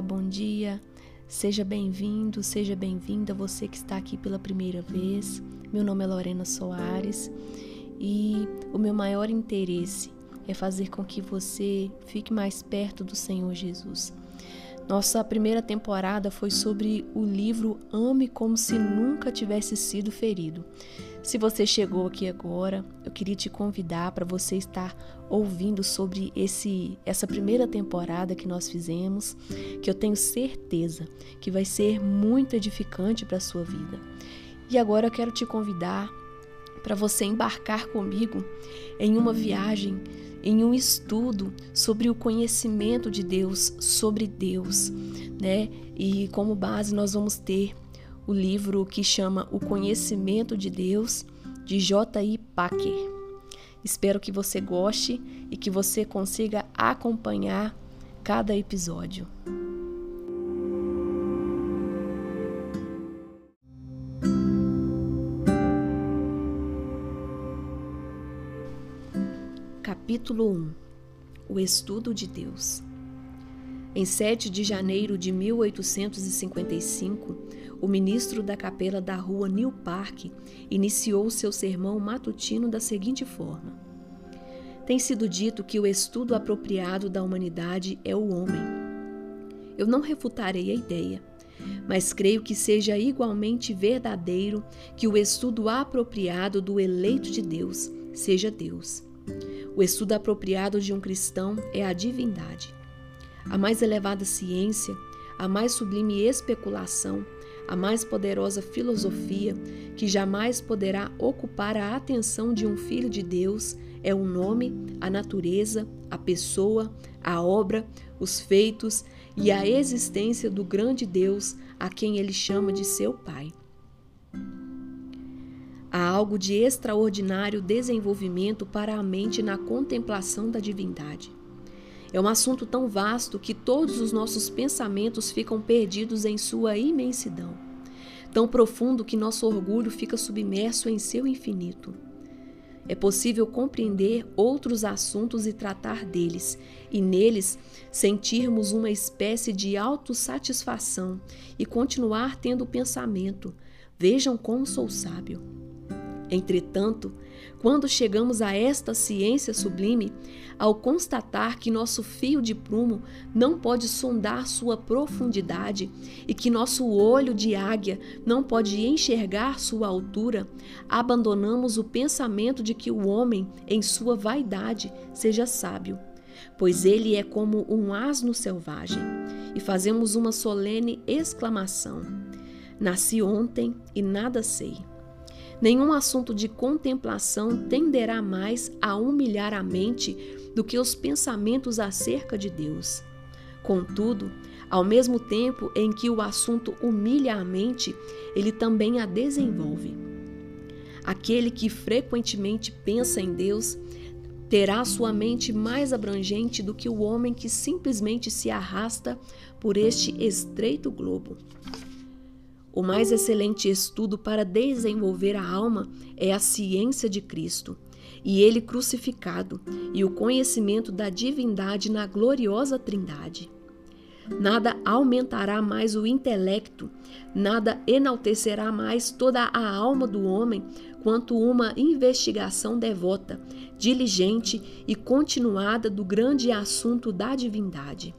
Bom dia. Seja bem-vindo, seja bem-vinda você que está aqui pela primeira vez. Meu nome é Lorena Soares e o meu maior interesse é fazer com que você fique mais perto do Senhor Jesus. Nossa primeira temporada foi sobre o livro Ame como se nunca tivesse sido ferido. Se você chegou aqui agora, eu queria te convidar para você estar ouvindo sobre esse essa primeira temporada que nós fizemos, que eu tenho certeza que vai ser muito edificante para a sua vida. E agora eu quero te convidar para você embarcar comigo em uma viagem em um estudo sobre o conhecimento de Deus, sobre Deus, né? E como base nós vamos ter o livro que chama O Conhecimento de Deus, de J.I. Packer. Espero que você goste e que você consiga acompanhar cada episódio. Capítulo 1 O Estudo de Deus Em 7 de janeiro de 1855, o ministro da capela da rua New Park iniciou seu sermão matutino da seguinte forma: Tem sido dito que o estudo apropriado da humanidade é o homem. Eu não refutarei a ideia, mas creio que seja igualmente verdadeiro que o estudo apropriado do eleito de Deus seja Deus. O estudo apropriado de um cristão é a divindade. A mais elevada ciência, a mais sublime especulação, a mais poderosa filosofia que jamais poderá ocupar a atenção de um filho de Deus é o nome, a natureza, a pessoa, a obra, os feitos e a existência do grande Deus a quem ele chama de seu Pai. Algo de extraordinário desenvolvimento para a mente na contemplação da divindade. É um assunto tão vasto que todos os nossos pensamentos ficam perdidos em sua imensidão, tão profundo que nosso orgulho fica submerso em seu infinito. É possível compreender outros assuntos e tratar deles, e neles sentirmos uma espécie de autossatisfação e continuar tendo pensamento: vejam como sou sábio. Entretanto, quando chegamos a esta ciência sublime, ao constatar que nosso fio de prumo não pode sondar sua profundidade e que nosso olho de águia não pode enxergar sua altura, abandonamos o pensamento de que o homem, em sua vaidade, seja sábio, pois ele é como um asno selvagem, e fazemos uma solene exclamação: Nasci ontem e nada sei. Nenhum assunto de contemplação tenderá mais a humilhar a mente do que os pensamentos acerca de Deus. Contudo, ao mesmo tempo em que o assunto humilha a mente, ele também a desenvolve. Aquele que frequentemente pensa em Deus terá sua mente mais abrangente do que o homem que simplesmente se arrasta por este estreito globo. O mais excelente estudo para desenvolver a alma é a ciência de Cristo e ele crucificado e o conhecimento da divindade na gloriosa Trindade. Nada aumentará mais o intelecto, nada enaltecerá mais toda a alma do homem quanto uma investigação devota, diligente e continuada do grande assunto da divindade.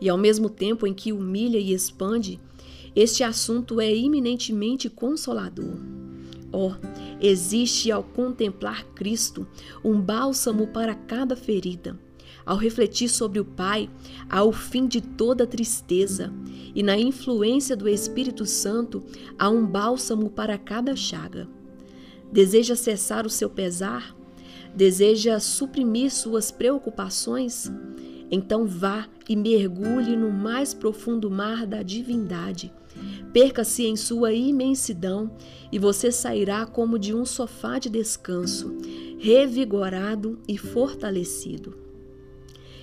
E ao mesmo tempo em que humilha e expande, este assunto é eminentemente consolador. Oh, existe ao contemplar Cristo um bálsamo para cada ferida. Ao refletir sobre o Pai, há o fim de toda tristeza, e na influência do Espírito Santo há um bálsamo para cada chaga. Deseja cessar o seu pesar? Deseja suprimir suas preocupações? Então vá e mergulhe no mais profundo mar da divindade Perca-se em sua imensidão e você sairá como de um sofá de descanso, revigorado e fortalecido.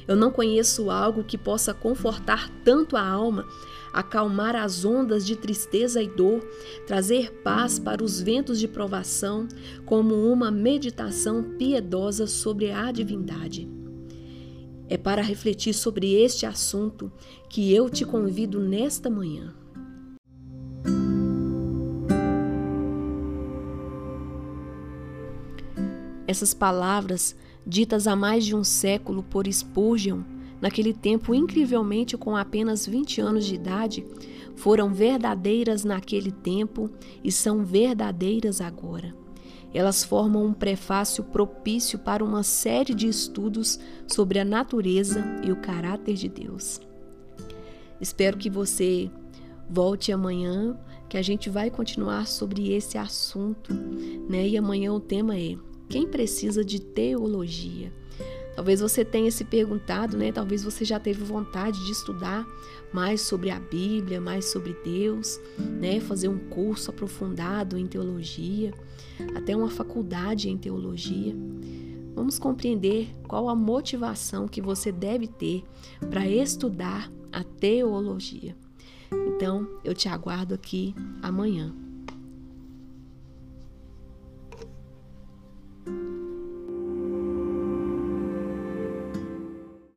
Eu não conheço algo que possa confortar tanto a alma, acalmar as ondas de tristeza e dor, trazer paz para os ventos de provação, como uma meditação piedosa sobre a divindade. É para refletir sobre este assunto que eu te convido nesta manhã. Essas palavras, ditas há mais de um século por Spurgeon, naquele tempo incrivelmente com apenas 20 anos de idade, foram verdadeiras naquele tempo e são verdadeiras agora. Elas formam um prefácio propício para uma série de estudos sobre a natureza e o caráter de Deus. Espero que você volte amanhã, que a gente vai continuar sobre esse assunto, né? E amanhã o tema é quem precisa de teologia? Talvez você tenha se perguntado, né? Talvez você já teve vontade de estudar mais sobre a Bíblia, mais sobre Deus, né? Fazer um curso aprofundado em teologia, até uma faculdade em teologia. Vamos compreender qual a motivação que você deve ter para estudar a teologia. Então, eu te aguardo aqui amanhã.